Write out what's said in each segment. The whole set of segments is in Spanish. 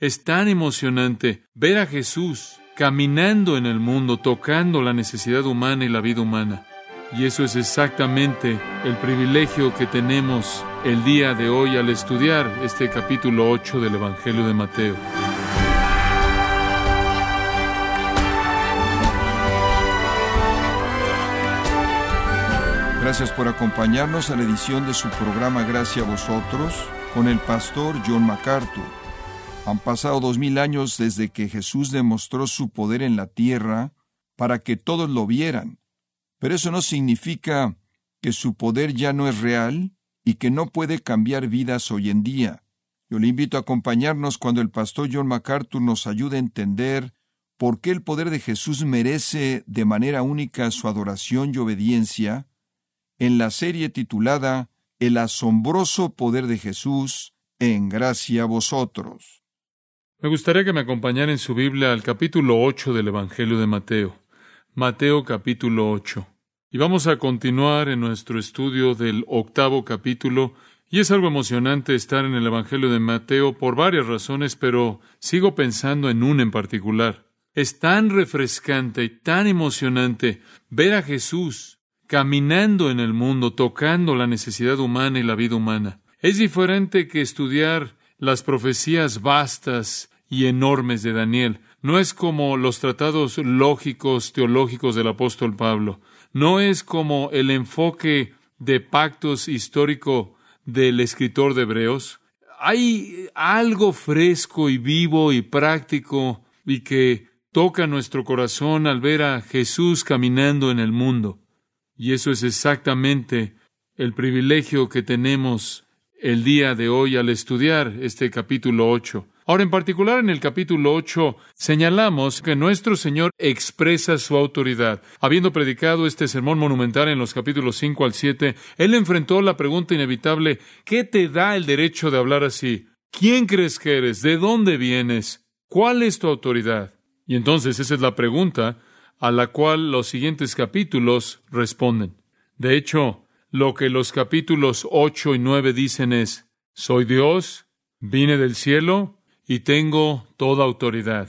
Es tan emocionante ver a Jesús caminando en el mundo, tocando la necesidad humana y la vida humana. Y eso es exactamente el privilegio que tenemos el día de hoy al estudiar este capítulo 8 del Evangelio de Mateo. Gracias por acompañarnos a la edición de su programa Gracias a vosotros con el pastor John MacArthur. Han pasado dos mil años desde que Jesús demostró su poder en la tierra para que todos lo vieran. Pero eso no significa que su poder ya no es real y que no puede cambiar vidas hoy en día. Yo le invito a acompañarnos cuando el pastor John MacArthur nos ayude a entender por qué el poder de Jesús merece de manera única su adoración y obediencia en la serie titulada El asombroso poder de Jesús en gracia a vosotros. Me gustaría que me acompañara en su Biblia al capítulo 8 del Evangelio de Mateo. Mateo capítulo 8. Y vamos a continuar en nuestro estudio del octavo capítulo. Y es algo emocionante estar en el Evangelio de Mateo por varias razones, pero sigo pensando en una en particular. Es tan refrescante y tan emocionante ver a Jesús caminando en el mundo, tocando la necesidad humana y la vida humana. Es diferente que estudiar las profecías vastas y enormes de Daniel. No es como los tratados lógicos teológicos del apóstol Pablo. No es como el enfoque de pactos histórico del escritor de Hebreos. Hay algo fresco y vivo y práctico y que toca nuestro corazón al ver a Jesús caminando en el mundo. Y eso es exactamente el privilegio que tenemos el día de hoy al estudiar este capítulo 8. Ahora, en particular en el capítulo 8, señalamos que nuestro Señor expresa su autoridad. Habiendo predicado este sermón monumental en los capítulos 5 al 7, Él enfrentó la pregunta inevitable, ¿qué te da el derecho de hablar así? ¿Quién crees que eres? ¿De dónde vienes? ¿Cuál es tu autoridad? Y entonces esa es la pregunta a la cual los siguientes capítulos responden. De hecho, lo que los capítulos ocho y nueve dicen es, soy Dios, vine del cielo y tengo toda autoridad.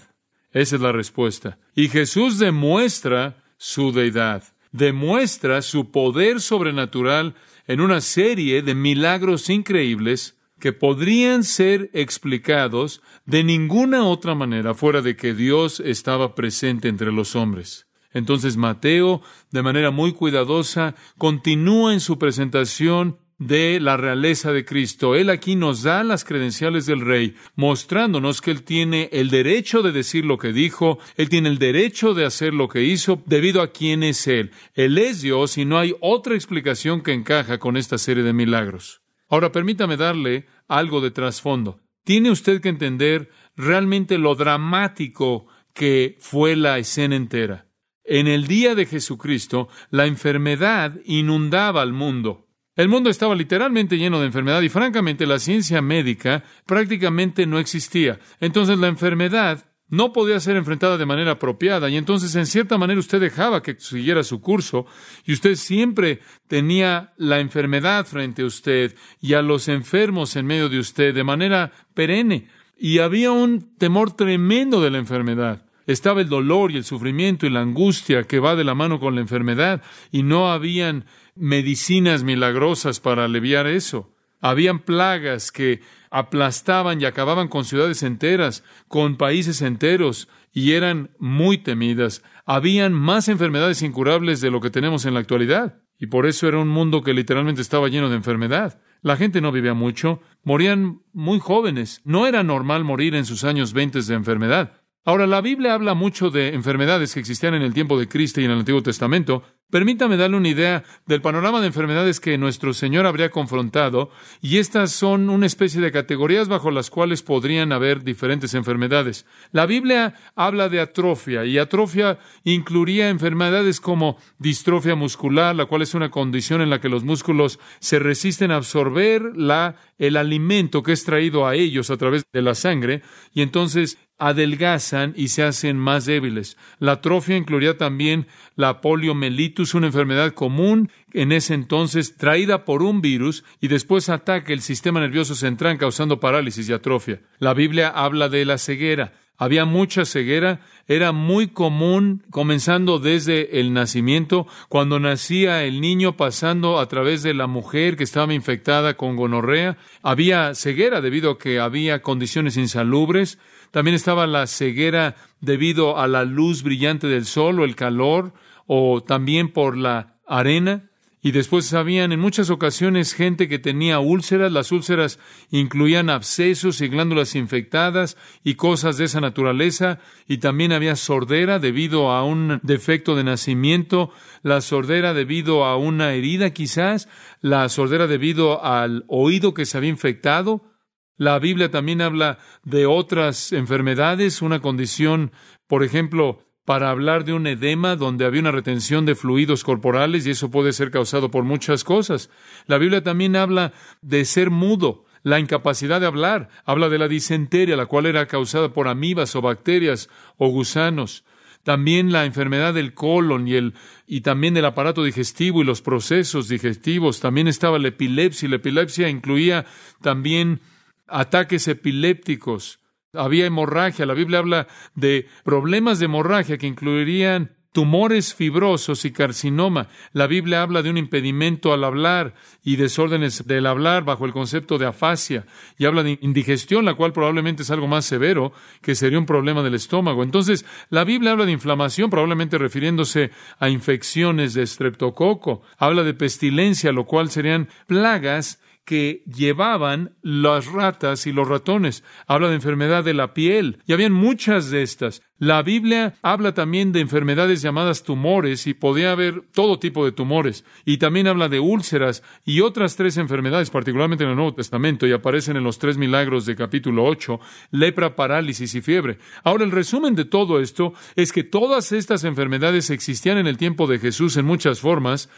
Esa es la respuesta. Y Jesús demuestra su deidad, demuestra su poder sobrenatural en una serie de milagros increíbles que podrían ser explicados de ninguna otra manera fuera de que Dios estaba presente entre los hombres. Entonces Mateo, de manera muy cuidadosa, continúa en su presentación de la realeza de Cristo. Él aquí nos da las credenciales del rey, mostrándonos que Él tiene el derecho de decir lo que dijo, Él tiene el derecho de hacer lo que hizo, debido a quién es Él. Él es Dios y no hay otra explicación que encaja con esta serie de milagros. Ahora permítame darle algo de trasfondo. Tiene usted que entender realmente lo dramático que fue la escena entera. En el día de Jesucristo, la enfermedad inundaba al mundo. El mundo estaba literalmente lleno de enfermedad y francamente la ciencia médica prácticamente no existía. Entonces la enfermedad no podía ser enfrentada de manera apropiada y entonces en cierta manera usted dejaba que siguiera su curso y usted siempre tenía la enfermedad frente a usted y a los enfermos en medio de usted de manera perenne y había un temor tremendo de la enfermedad. Estaba el dolor y el sufrimiento y la angustia que va de la mano con la enfermedad y no habían medicinas milagrosas para aliviar eso. Habían plagas que aplastaban y acababan con ciudades enteras, con países enteros, y eran muy temidas. Habían más enfermedades incurables de lo que tenemos en la actualidad, y por eso era un mundo que literalmente estaba lleno de enfermedad. La gente no vivía mucho, morían muy jóvenes. No era normal morir en sus años veinte de enfermedad. Ahora, la Biblia habla mucho de enfermedades que existían en el tiempo de Cristo y en el Antiguo Testamento. Permítame darle una idea del panorama de enfermedades que nuestro Señor habría confrontado, y estas son una especie de categorías bajo las cuales podrían haber diferentes enfermedades. La Biblia habla de atrofia, y atrofia incluiría enfermedades como distrofia muscular, la cual es una condición en la que los músculos se resisten a absorber la, el alimento que es traído a ellos a través de la sangre, y entonces adelgazan y se hacen más débiles. La atrofia incluiría también la poliomielitis ictus, una enfermedad común en ese entonces, traída por un virus y después ataca el sistema nervioso central causando parálisis y atrofia. La Biblia habla de la ceguera. Había mucha ceguera, era muy común, comenzando desde el nacimiento, cuando nacía el niño pasando a través de la mujer que estaba infectada con gonorrea. Había ceguera debido a que había condiciones insalubres. También estaba la ceguera debido a la luz brillante del sol o el calor, o también por la arena. Y después habían en muchas ocasiones gente que tenía úlceras. Las úlceras incluían abscesos y glándulas infectadas y cosas de esa naturaleza. Y también había sordera debido a un defecto de nacimiento. La sordera debido a una herida quizás. La sordera debido al oído que se había infectado. La Biblia también habla de otras enfermedades, una condición, por ejemplo, para hablar de un edema donde había una retención de fluidos corporales y eso puede ser causado por muchas cosas. La Biblia también habla de ser mudo, la incapacidad de hablar, habla de la disenteria, la cual era causada por amibas o bacterias o gusanos. También la enfermedad del colon y, el, y también del aparato digestivo y los procesos digestivos. También estaba la epilepsia la epilepsia incluía también ataques epilépticos había hemorragia. La Biblia habla de problemas de hemorragia que incluirían tumores fibrosos y carcinoma. La Biblia habla de un impedimento al hablar y desórdenes del hablar bajo el concepto de afasia y habla de indigestión, la cual probablemente es algo más severo, que sería un problema del estómago. Entonces, la Biblia habla de inflamación, probablemente refiriéndose a infecciones de streptococo. Habla de pestilencia, lo cual serían plagas que llevaban las ratas y los ratones. Habla de enfermedad de la piel. Y habían muchas de estas. La Biblia habla también de enfermedades llamadas tumores y podía haber todo tipo de tumores. Y también habla de úlceras y otras tres enfermedades, particularmente en el Nuevo Testamento, y aparecen en los tres milagros de capítulo 8, lepra, parálisis y fiebre. Ahora, el resumen de todo esto es que todas estas enfermedades existían en el tiempo de Jesús en muchas formas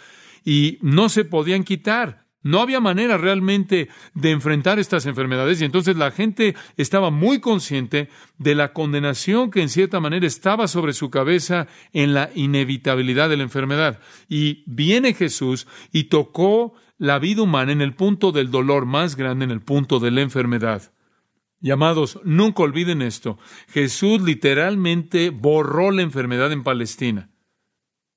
y no se podían quitar. No había manera realmente de enfrentar estas enfermedades y entonces la gente estaba muy consciente de la condenación que en cierta manera estaba sobre su cabeza en la inevitabilidad de la enfermedad. Y viene Jesús y tocó la vida humana en el punto del dolor más grande, en el punto de la enfermedad. Llamados, nunca olviden esto. Jesús literalmente borró la enfermedad en Palestina.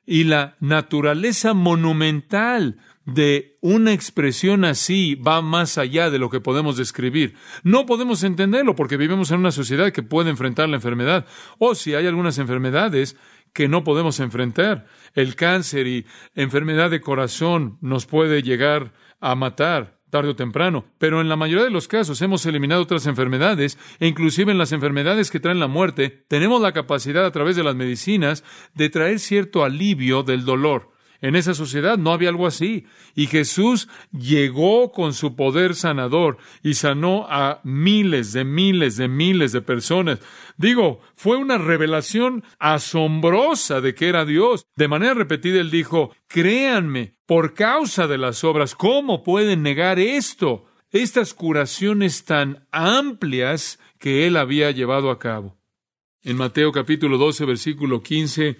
Y la naturaleza monumental de una expresión así va más allá de lo que podemos describir. No podemos entenderlo porque vivimos en una sociedad que puede enfrentar la enfermedad. O si hay algunas enfermedades que no podemos enfrentar. El cáncer y enfermedad de corazón nos puede llegar a matar tarde o temprano, pero en la mayoría de los casos hemos eliminado otras enfermedades e inclusive en las enfermedades que traen la muerte, tenemos la capacidad a través de las medicinas de traer cierto alivio del dolor. En esa sociedad no había algo así. Y Jesús llegó con su poder sanador y sanó a miles de miles de miles de personas. Digo, fue una revelación asombrosa de que era Dios. De manera repetida él dijo, créanme, por causa de las obras, ¿cómo pueden negar esto? Estas curaciones tan amplias que él había llevado a cabo. En Mateo capítulo 12, versículo 15,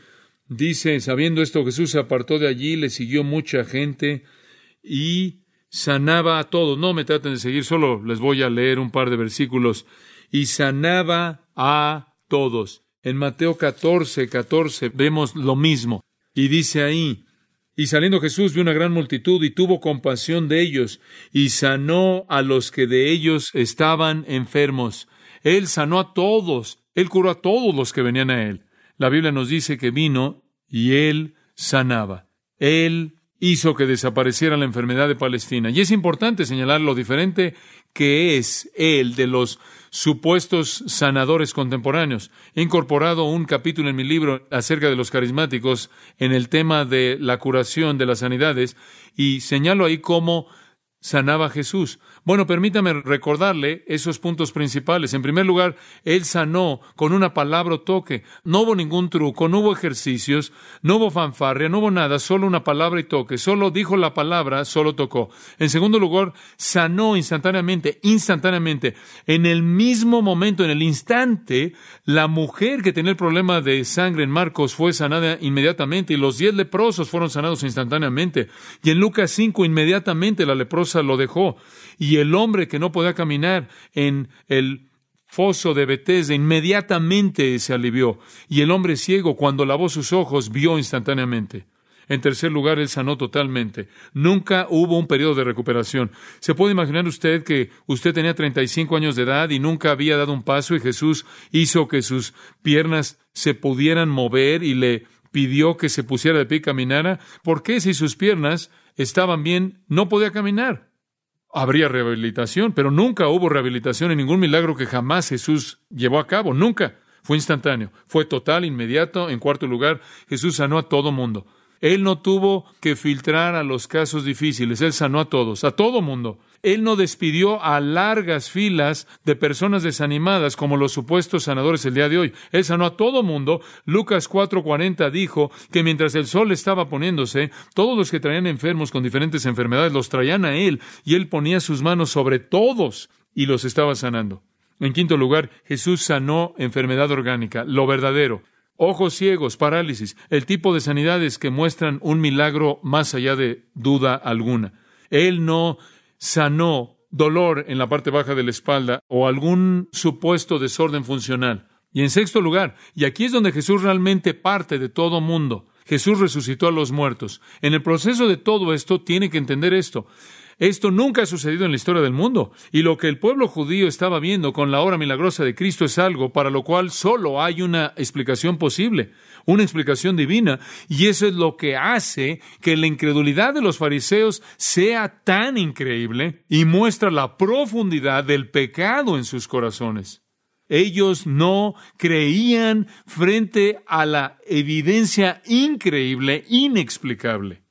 Dice, sabiendo esto, Jesús se apartó de allí, le siguió mucha gente y sanaba a todos. No me traten de seguir, solo les voy a leer un par de versículos. Y sanaba a todos. En Mateo 14, 14 vemos lo mismo. Y dice ahí, y saliendo Jesús vio una gran multitud y tuvo compasión de ellos y sanó a los que de ellos estaban enfermos. Él sanó a todos, él curó a todos los que venían a él. La Biblia nos dice que vino y él sanaba. Él hizo que desapareciera la enfermedad de Palestina. Y es importante señalar lo diferente que es él de los supuestos sanadores contemporáneos. He incorporado un capítulo en mi libro acerca de los carismáticos en el tema de la curación de las sanidades y señalo ahí cómo sanaba Jesús. Bueno, permítame recordarle esos puntos principales. En primer lugar, Él sanó con una palabra o toque. No hubo ningún truco, no hubo ejercicios, no hubo fanfarria, no hubo nada, solo una palabra y toque. Solo dijo la palabra, solo tocó. En segundo lugar, sanó instantáneamente, instantáneamente. En el mismo momento, en el instante, la mujer que tenía el problema de sangre en Marcos fue sanada inmediatamente y los diez leprosos fueron sanados instantáneamente. Y en Lucas 5 inmediatamente la leprosa lo dejó. Y el hombre que no podía caminar en el foso de Betesda inmediatamente se alivió. Y el hombre ciego, cuando lavó sus ojos, vio instantáneamente. En tercer lugar, él sanó totalmente. Nunca hubo un periodo de recuperación. ¿Se puede imaginar usted que usted tenía 35 años de edad y nunca había dado un paso y Jesús hizo que sus piernas se pudieran mover y le pidió que se pusiera de pie y caminara? ¿Por qué si sus piernas estaban bien no podía caminar? Habría rehabilitación, pero nunca hubo rehabilitación en ningún milagro que jamás Jesús llevó a cabo. Nunca. Fue instantáneo, fue total, inmediato. En cuarto lugar, Jesús sanó a todo mundo. Él no tuvo que filtrar a los casos difíciles, Él sanó a todos, a todo mundo. Él no despidió a largas filas de personas desanimadas como los supuestos sanadores el día de hoy. Él sanó a todo mundo. Lucas 4:40 dijo que mientras el sol estaba poniéndose, todos los que traían enfermos con diferentes enfermedades los traían a Él y Él ponía sus manos sobre todos y los estaba sanando. En quinto lugar, Jesús sanó enfermedad orgánica, lo verdadero ojos ciegos, parálisis, el tipo de sanidades que muestran un milagro más allá de duda alguna. Él no sanó dolor en la parte baja de la espalda o algún supuesto desorden funcional. Y en sexto lugar, y aquí es donde Jesús realmente parte de todo mundo, Jesús resucitó a los muertos. En el proceso de todo esto tiene que entender esto. Esto nunca ha sucedido en la historia del mundo, y lo que el pueblo judío estaba viendo con la obra milagrosa de Cristo es algo para lo cual solo hay una explicación posible, una explicación divina, y eso es lo que hace que la incredulidad de los fariseos sea tan increíble y muestra la profundidad del pecado en sus corazones. Ellos no creían frente a la evidencia increíble, inexplicable.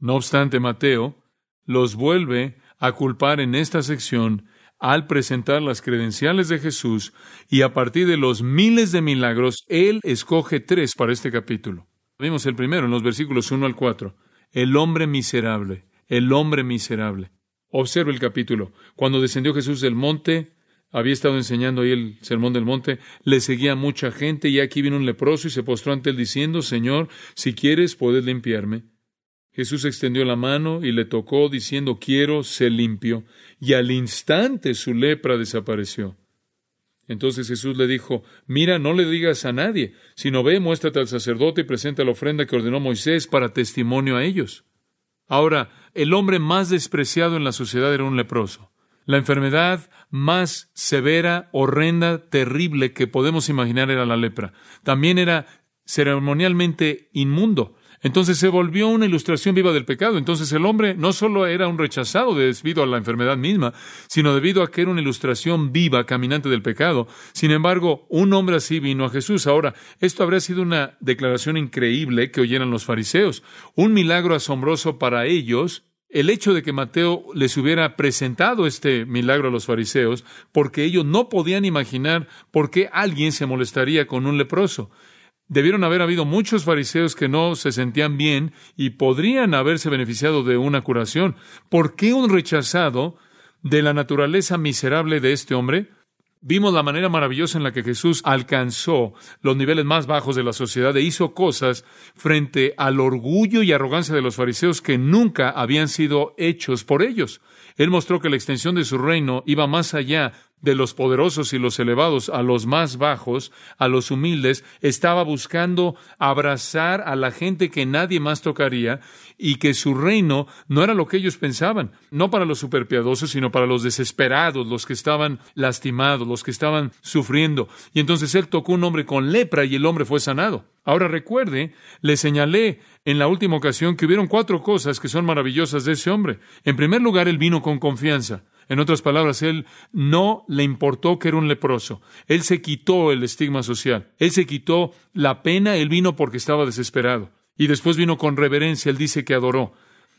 No obstante, Mateo los vuelve a culpar en esta sección al presentar las credenciales de Jesús y a partir de los miles de milagros, Él escoge tres para este capítulo. Vimos el primero en los versículos 1 al 4. El hombre miserable, el hombre miserable. Observe el capítulo. Cuando descendió Jesús del monte, había estado enseñando ahí el sermón del monte, le seguía mucha gente y aquí vino un leproso y se postró ante él diciendo, Señor, si quieres puedes limpiarme. Jesús extendió la mano y le tocó, diciendo, quiero, ser limpio. Y al instante su lepra desapareció. Entonces Jesús le dijo, mira, no le digas a nadie, sino ve, muéstrate al sacerdote y presenta la ofrenda que ordenó Moisés para testimonio a ellos. Ahora, el hombre más despreciado en la sociedad era un leproso. La enfermedad más severa, horrenda, terrible que podemos imaginar era la lepra. También era ceremonialmente inmundo. Entonces se volvió una ilustración viva del pecado. Entonces el hombre no solo era un rechazado debido a la enfermedad misma, sino debido a que era una ilustración viva, caminante del pecado. Sin embargo, un hombre así vino a Jesús. Ahora, esto habría sido una declaración increíble que oyeran los fariseos, un milagro asombroso para ellos, el hecho de que Mateo les hubiera presentado este milagro a los fariseos, porque ellos no podían imaginar por qué alguien se molestaría con un leproso. Debieron haber habido muchos fariseos que no se sentían bien y podrían haberse beneficiado de una curación. ¿Por qué un rechazado de la naturaleza miserable de este hombre? Vimos la manera maravillosa en la que Jesús alcanzó los niveles más bajos de la sociedad e hizo cosas frente al orgullo y arrogancia de los fariseos que nunca habían sido hechos por ellos. Él mostró que la extensión de su reino iba más allá de los poderosos y los elevados a los más bajos, a los humildes, estaba buscando abrazar a la gente que nadie más tocaría y que su reino no era lo que ellos pensaban, no para los superpiadosos, sino para los desesperados, los que estaban lastimados, los que estaban sufriendo. Y entonces él tocó un hombre con lepra y el hombre fue sanado. Ahora recuerde, le señalé en la última ocasión que hubieron cuatro cosas que son maravillosas de ese hombre. En primer lugar, él vino con confianza. En otras palabras, él no le importó que era un leproso. Él se quitó el estigma social. Él se quitó la pena. Él vino porque estaba desesperado. Y después vino con reverencia. Él dice que adoró.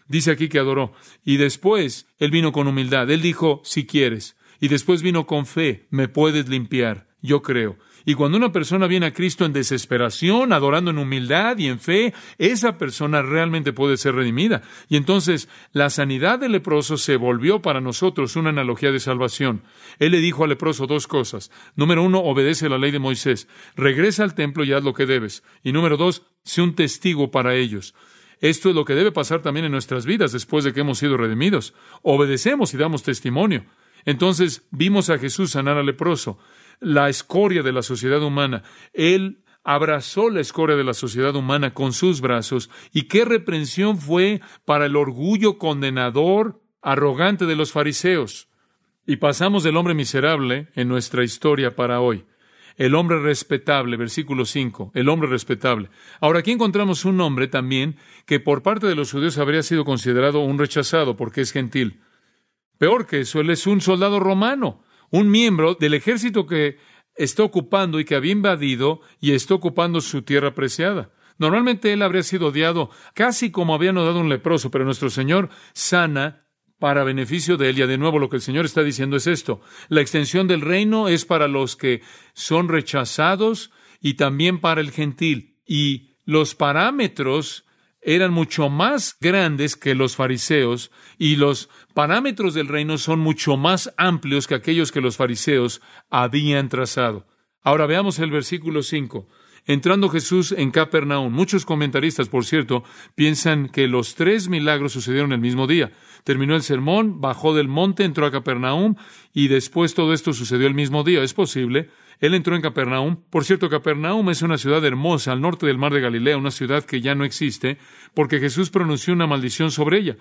Dice aquí que adoró. Y después él vino con humildad. Él dijo, si quieres. Y después vino con fe, me puedes limpiar. Yo creo. Y cuando una persona viene a Cristo en desesperación, adorando en humildad y en fe, esa persona realmente puede ser redimida. Y entonces la sanidad del leproso se volvió para nosotros una analogía de salvación. Él le dijo al leproso dos cosas. Número uno, obedece la ley de Moisés. Regresa al templo y haz lo que debes. Y número dos, sé un testigo para ellos. Esto es lo que debe pasar también en nuestras vidas después de que hemos sido redimidos. Obedecemos y damos testimonio. Entonces vimos a Jesús sanar al leproso la escoria de la sociedad humana. Él abrazó la escoria de la sociedad humana con sus brazos. ¿Y qué reprensión fue para el orgullo condenador, arrogante de los fariseos? Y pasamos del hombre miserable en nuestra historia para hoy. El hombre respetable, versículo 5, el hombre respetable. Ahora aquí encontramos un hombre también que por parte de los judíos habría sido considerado un rechazado porque es gentil. Peor que eso, él es un soldado romano un miembro del ejército que está ocupando y que había invadido y está ocupando su tierra preciada. Normalmente él habría sido odiado casi como había dado un leproso, pero nuestro Señor sana para beneficio de él. Y de nuevo lo que el Señor está diciendo es esto. La extensión del reino es para los que son rechazados y también para el gentil. Y los parámetros eran mucho más grandes que los fariseos y los parámetros del reino son mucho más amplios que aquellos que los fariseos habían trazado. Ahora veamos el versículo 5. Entrando Jesús en Capernaum, muchos comentaristas, por cierto, piensan que los tres milagros sucedieron el mismo día. Terminó el sermón, bajó del monte, entró a Capernaum y después todo esto sucedió el mismo día. Es posible, él entró en Capernaum. Por cierto, Capernaum es una ciudad hermosa al norte del mar de Galilea, una ciudad que ya no existe, porque Jesús pronunció una maldición sobre ella.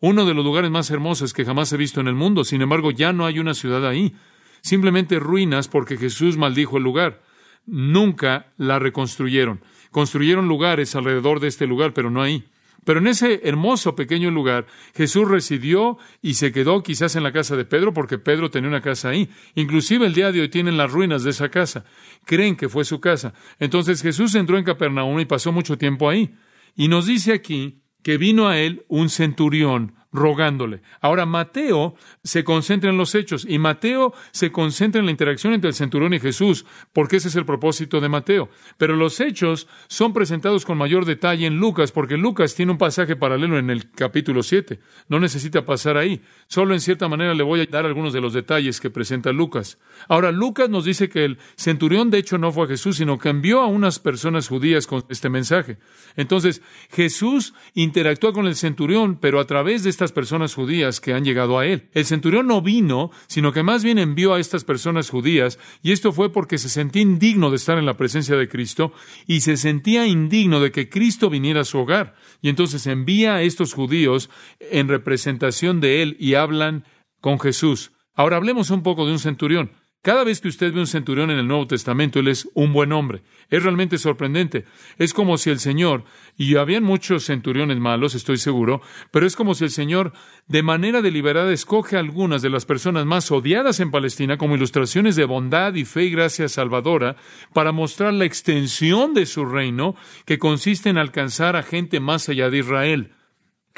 Uno de los lugares más hermosos que jamás he visto en el mundo. Sin embargo, ya no hay una ciudad ahí. Simplemente ruinas porque Jesús maldijo el lugar. Nunca la reconstruyeron. Construyeron lugares alrededor de este lugar, pero no ahí. Pero en ese hermoso pequeño lugar, Jesús residió y se quedó quizás en la casa de Pedro, porque Pedro tenía una casa ahí. Inclusive el día de hoy tienen las ruinas de esa casa. Creen que fue su casa. Entonces Jesús entró en Capernaum y pasó mucho tiempo ahí. Y nos dice aquí que vino a él un centurión rogándole. Ahora, Mateo se concentra en los hechos y Mateo se concentra en la interacción entre el centurión y Jesús, porque ese es el propósito de Mateo. Pero los hechos son presentados con mayor detalle en Lucas, porque Lucas tiene un pasaje paralelo en el capítulo 7. No necesita pasar ahí. Solo en cierta manera le voy a dar algunos de los detalles que presenta Lucas. Ahora, Lucas nos dice que el centurión de hecho no fue a Jesús, sino envió a unas personas judías con este mensaje. Entonces, Jesús interactúa con el centurión, pero a través de estas personas judías que han llegado a él. El centurión no vino, sino que más bien envió a estas personas judías, y esto fue porque se sentía indigno de estar en la presencia de Cristo y se sentía indigno de que Cristo viniera a su hogar. Y entonces envía a estos judíos en representación de él y hablan con Jesús. Ahora hablemos un poco de un centurión. Cada vez que usted ve un centurión en el Nuevo Testamento, él es un buen hombre. Es realmente sorprendente. Es como si el Señor, y habían muchos centuriones malos, estoy seguro, pero es como si el Señor de manera deliberada escoge algunas de las personas más odiadas en Palestina como ilustraciones de bondad y fe y gracia salvadora para mostrar la extensión de su reino que consiste en alcanzar a gente más allá de Israel.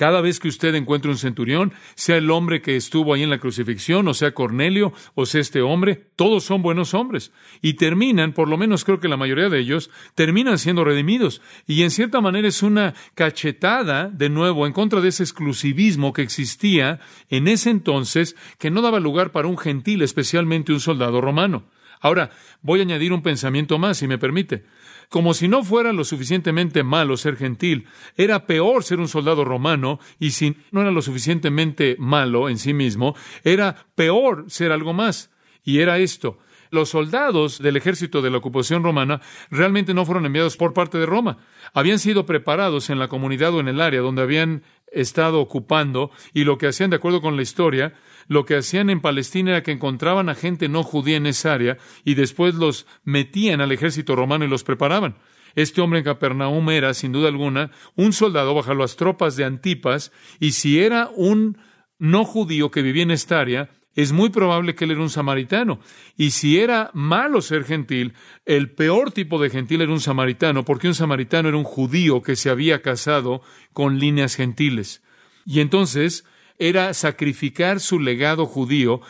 Cada vez que usted encuentre un centurión, sea el hombre que estuvo ahí en la crucifixión, o sea Cornelio, o sea este hombre, todos son buenos hombres. Y terminan, por lo menos creo que la mayoría de ellos, terminan siendo redimidos. Y en cierta manera es una cachetada, de nuevo, en contra de ese exclusivismo que existía en ese entonces, que no daba lugar para un gentil, especialmente un soldado romano. Ahora, voy a añadir un pensamiento más, si me permite. Como si no fuera lo suficientemente malo ser gentil, era peor ser un soldado romano, y si no era lo suficientemente malo en sí mismo, era peor ser algo más. Y era esto. Los soldados del ejército de la ocupación romana realmente no fueron enviados por parte de Roma. Habían sido preparados en la comunidad o en el área donde habían estado ocupando y lo que hacían de acuerdo con la historia lo que hacían en Palestina era que encontraban a gente no judía en esa área y después los metían al ejército romano y los preparaban. Este hombre en Capernaum era, sin duda alguna, un soldado bajo las tropas de Antipas, y si era un no judío que vivía en esta área, es muy probable que él era un samaritano. Y si era malo ser gentil, el peor tipo de gentil era un samaritano, porque un samaritano era un judío que se había casado con líneas gentiles. Y entonces era sacrificar su legado judío,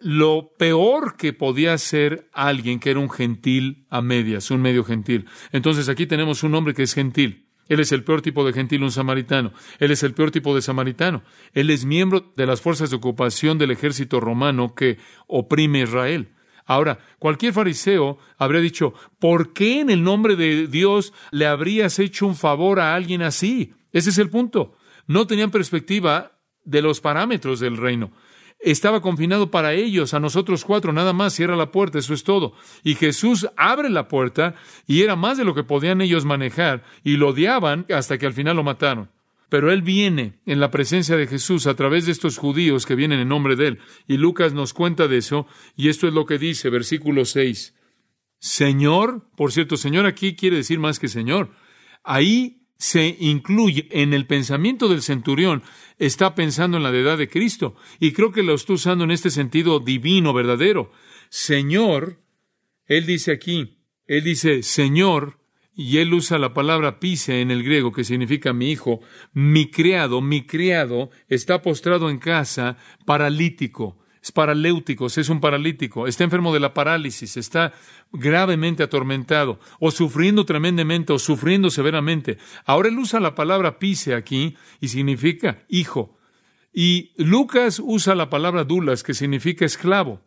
lo peor que podía ser alguien que era un gentil a medias, un medio gentil. Entonces aquí tenemos un hombre que es gentil. Él es el peor tipo de gentil, un samaritano. Él es el peor tipo de samaritano. Él es miembro de las fuerzas de ocupación del ejército romano que oprime Israel. Ahora, cualquier fariseo habría dicho, ¿por qué en el nombre de Dios le habrías hecho un favor a alguien así? Ese es el punto. No tenían perspectiva de los parámetros del reino. Estaba confinado para ellos, a nosotros cuatro, nada más, cierra la puerta, eso es todo. Y Jesús abre la puerta y era más de lo que podían ellos manejar y lo odiaban hasta que al final lo mataron. Pero Él viene en la presencia de Jesús a través de estos judíos que vienen en nombre de Él. Y Lucas nos cuenta de eso, y esto es lo que dice, versículo 6. Señor, por cierto, Señor aquí quiere decir más que Señor. Ahí se incluye en el pensamiento del centurión, está pensando en la deidad de Cristo. Y creo que lo está usando en este sentido divino, verdadero. Señor, Él dice aquí, Él dice, Señor, y él usa la palabra pise en el griego, que significa mi hijo, mi criado, mi criado está postrado en casa, paralítico, es paraléutico, es un paralítico, está enfermo de la parálisis, está gravemente atormentado, o sufriendo tremendamente, o sufriendo severamente. Ahora él usa la palabra pise aquí y significa hijo. Y Lucas usa la palabra dulas, que significa esclavo.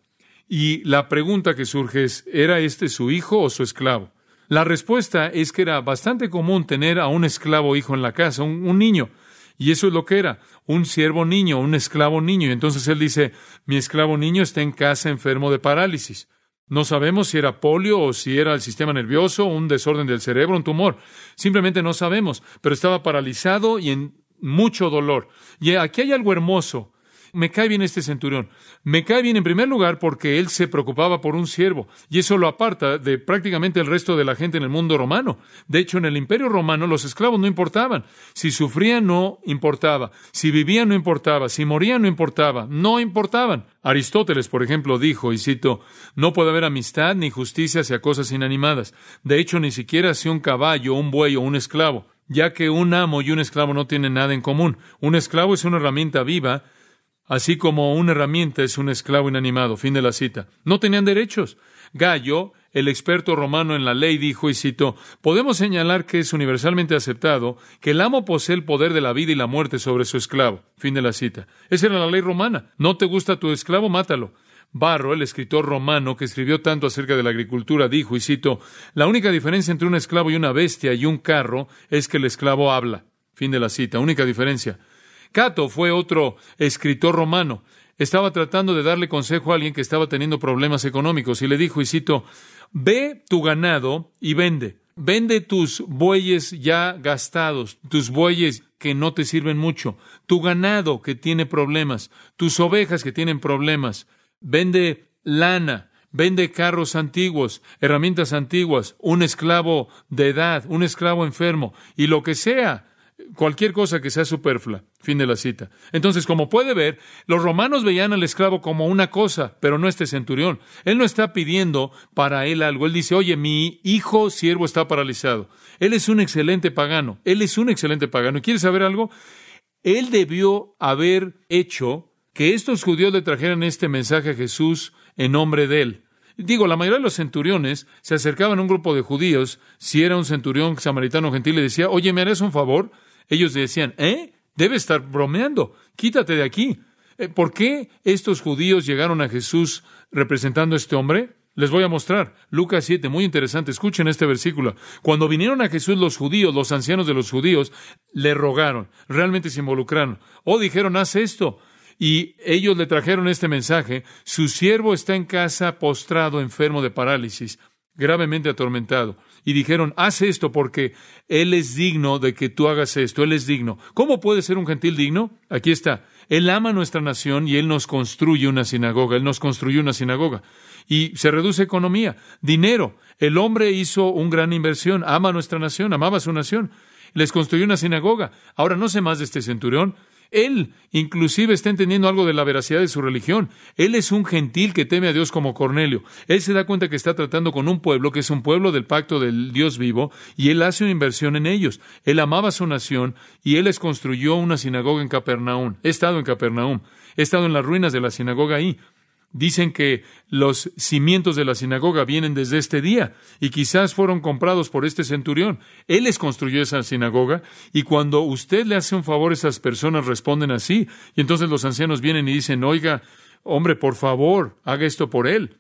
Y la pregunta que surge es, ¿era este su hijo o su esclavo? La respuesta es que era bastante común tener a un esclavo hijo en la casa, un, niño. Y eso es lo que era, un siervo niño, un esclavo niño. Y entonces él dice, mi esclavo niño está en casa enfermo de parálisis. No sabemos si era polio o si era el sistema nervioso, un desorden del cerebro, un tumor. Simplemente no sabemos, pero estaba paralizado y en mucho dolor. Y aquí hay algo hermoso me cae bien este centurión. Me cae bien en primer lugar porque él se preocupaba por un siervo y eso lo aparta de prácticamente el resto de la gente en el mundo romano. De hecho, en el imperio romano los esclavos no importaban. Si sufrían no importaba. Si vivían no importaba. Si morían no importaba. No importaban. Aristóteles, por ejemplo, dijo, y cito, no puede haber amistad ni justicia hacia cosas inanimadas. De hecho, ni siquiera hacia un caballo, un buey o un esclavo ya que un amo y un esclavo no tienen nada en común. Un esclavo es una herramienta viva así como una herramienta es un esclavo inanimado. Fin de la cita. No tenían derechos. Gallo, el experto romano en la ley, dijo, y citó, podemos señalar que es universalmente aceptado que el amo posee el poder de la vida y la muerte sobre su esclavo. Fin de la cita. Esa era la ley romana. No te gusta tu esclavo, mátalo. Barro, el escritor romano que escribió tanto acerca de la agricultura, dijo, y cito, la única diferencia entre un esclavo y una bestia y un carro es que el esclavo habla. Fin de la cita. Única diferencia. Cato fue otro escritor romano. Estaba tratando de darle consejo a alguien que estaba teniendo problemas económicos y le dijo, y cito, ve tu ganado y vende. Vende tus bueyes ya gastados, tus bueyes que no te sirven mucho, tu ganado que tiene problemas, tus ovejas que tienen problemas. Vende lana, vende carros antiguos, herramientas antiguas, un esclavo de edad, un esclavo enfermo y lo que sea cualquier cosa que sea superflua. Fin de la cita. Entonces, como puede ver, los romanos veían al esclavo como una cosa, pero no este centurión. Él no está pidiendo para él algo. Él dice, oye, mi hijo siervo está paralizado. Él es un excelente pagano. Él es un excelente pagano. ¿Y quieres saber algo? Él debió haber hecho que estos judíos le trajeran este mensaje a Jesús en nombre de él. Digo, la mayoría de los centuriones se acercaban a un grupo de judíos, si era un centurión samaritano gentil, y decía, oye, ¿me harías un favor? Ellos decían, ¿eh? Debe estar bromeando, quítate de aquí. Eh, ¿Por qué estos judíos llegaron a Jesús representando a este hombre? Les voy a mostrar. Lucas 7, muy interesante. Escuchen este versículo. Cuando vinieron a Jesús los judíos, los ancianos de los judíos, le rogaron, realmente se involucraron. O dijeron, haz esto. Y ellos le trajeron este mensaje. Su siervo está en casa postrado, enfermo de parálisis, gravemente atormentado y dijeron, haz esto porque Él es digno de que tú hagas esto, Él es digno. ¿Cómo puede ser un gentil digno? Aquí está. Él ama nuestra nación y Él nos construye una sinagoga, Él nos construyó una sinagoga. Y se reduce economía, dinero. El hombre hizo una gran inversión, ama nuestra nación, amaba su nación. Les construyó una sinagoga. Ahora no sé más de este centurión. Él inclusive está entendiendo algo de la veracidad de su religión. Él es un gentil que teme a Dios como Cornelio. Él se da cuenta que está tratando con un pueblo que es un pueblo del pacto del Dios vivo y él hace una inversión en ellos. Él amaba a su nación y él les construyó una sinagoga en Capernaum. He estado en Capernaum. He estado en las ruinas de la sinagoga ahí. Dicen que los cimientos de la sinagoga vienen desde este día y quizás fueron comprados por este centurión. Él les construyó esa sinagoga y cuando usted le hace un favor, esas personas responden así. Y entonces los ancianos vienen y dicen, oiga, hombre, por favor, haga esto por él.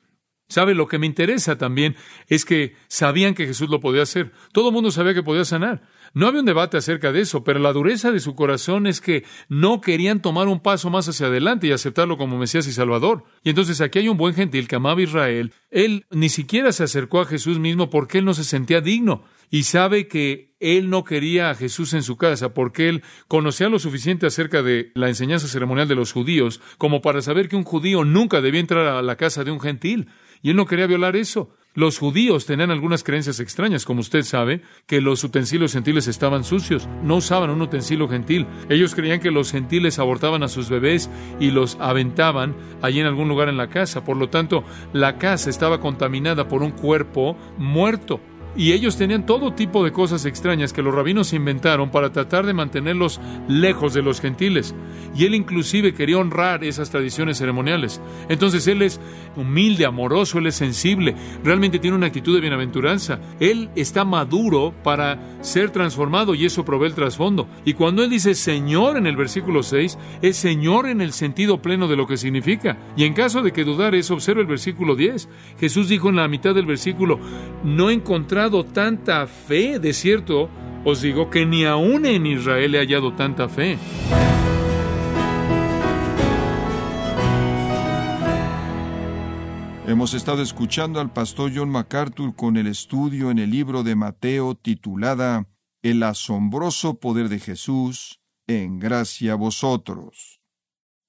¿Sabe? Lo que me interesa también es que sabían que Jesús lo podía hacer. Todo el mundo sabía que podía sanar. No había un debate acerca de eso, pero la dureza de su corazón es que no querían tomar un paso más hacia adelante y aceptarlo como Mesías y Salvador. Y entonces aquí hay un buen gentil que amaba a Israel. Él ni siquiera se acercó a Jesús mismo porque él no se sentía digno. Y sabe que él no quería a Jesús en su casa porque él conocía lo suficiente acerca de la enseñanza ceremonial de los judíos como para saber que un judío nunca debía entrar a la casa de un gentil. Y él no quería violar eso. Los judíos tenían algunas creencias extrañas, como usted sabe, que los utensilios gentiles estaban sucios, no usaban un utensilio gentil. Ellos creían que los gentiles abortaban a sus bebés y los aventaban allí en algún lugar en la casa. Por lo tanto, la casa estaba contaminada por un cuerpo muerto. Y ellos tenían todo tipo de cosas extrañas que los rabinos inventaron para tratar de mantenerlos lejos de los gentiles. Y él inclusive quería honrar esas tradiciones ceremoniales. Entonces él es humilde, amoroso, él es sensible, realmente tiene una actitud de bienaventuranza. Él está maduro para ser transformado y eso provee el trasfondo. Y cuando él dice Señor en el versículo 6, es Señor en el sentido pleno de lo que significa. Y en caso de que dudar eso, observa el versículo 10. Jesús dijo en la mitad del versículo, no encontrar tanta fe, de cierto, os digo que ni aún en Israel he hallado tanta fe. Hemos estado escuchando al pastor John MacArthur con el estudio en el libro de Mateo titulada El asombroso poder de Jesús, en gracia a vosotros.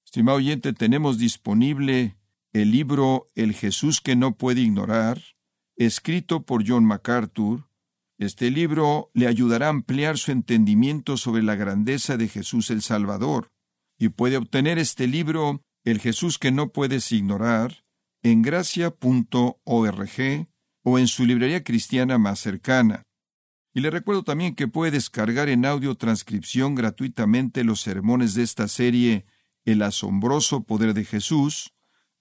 Estimado oyente, tenemos disponible el libro El Jesús que no puede ignorar, escrito por John MacArthur, este libro le ayudará a ampliar su entendimiento sobre la grandeza de Jesús el Salvador, y puede obtener este libro, El Jesús que no puedes ignorar, en gracia.org o en su librería cristiana más cercana. Y le recuerdo también que puede descargar en audio transcripción gratuitamente los sermones de esta serie El asombroso poder de Jesús,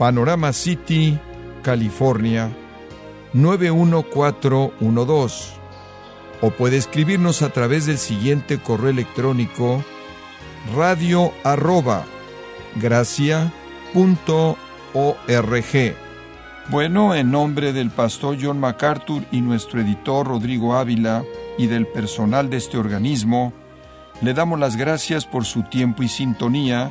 Panorama City, California 91412. O puede escribirnos a través del siguiente correo electrónico radio arroba Bueno, en nombre del pastor John MacArthur y nuestro editor Rodrigo Ávila y del personal de este organismo, le damos las gracias por su tiempo y sintonía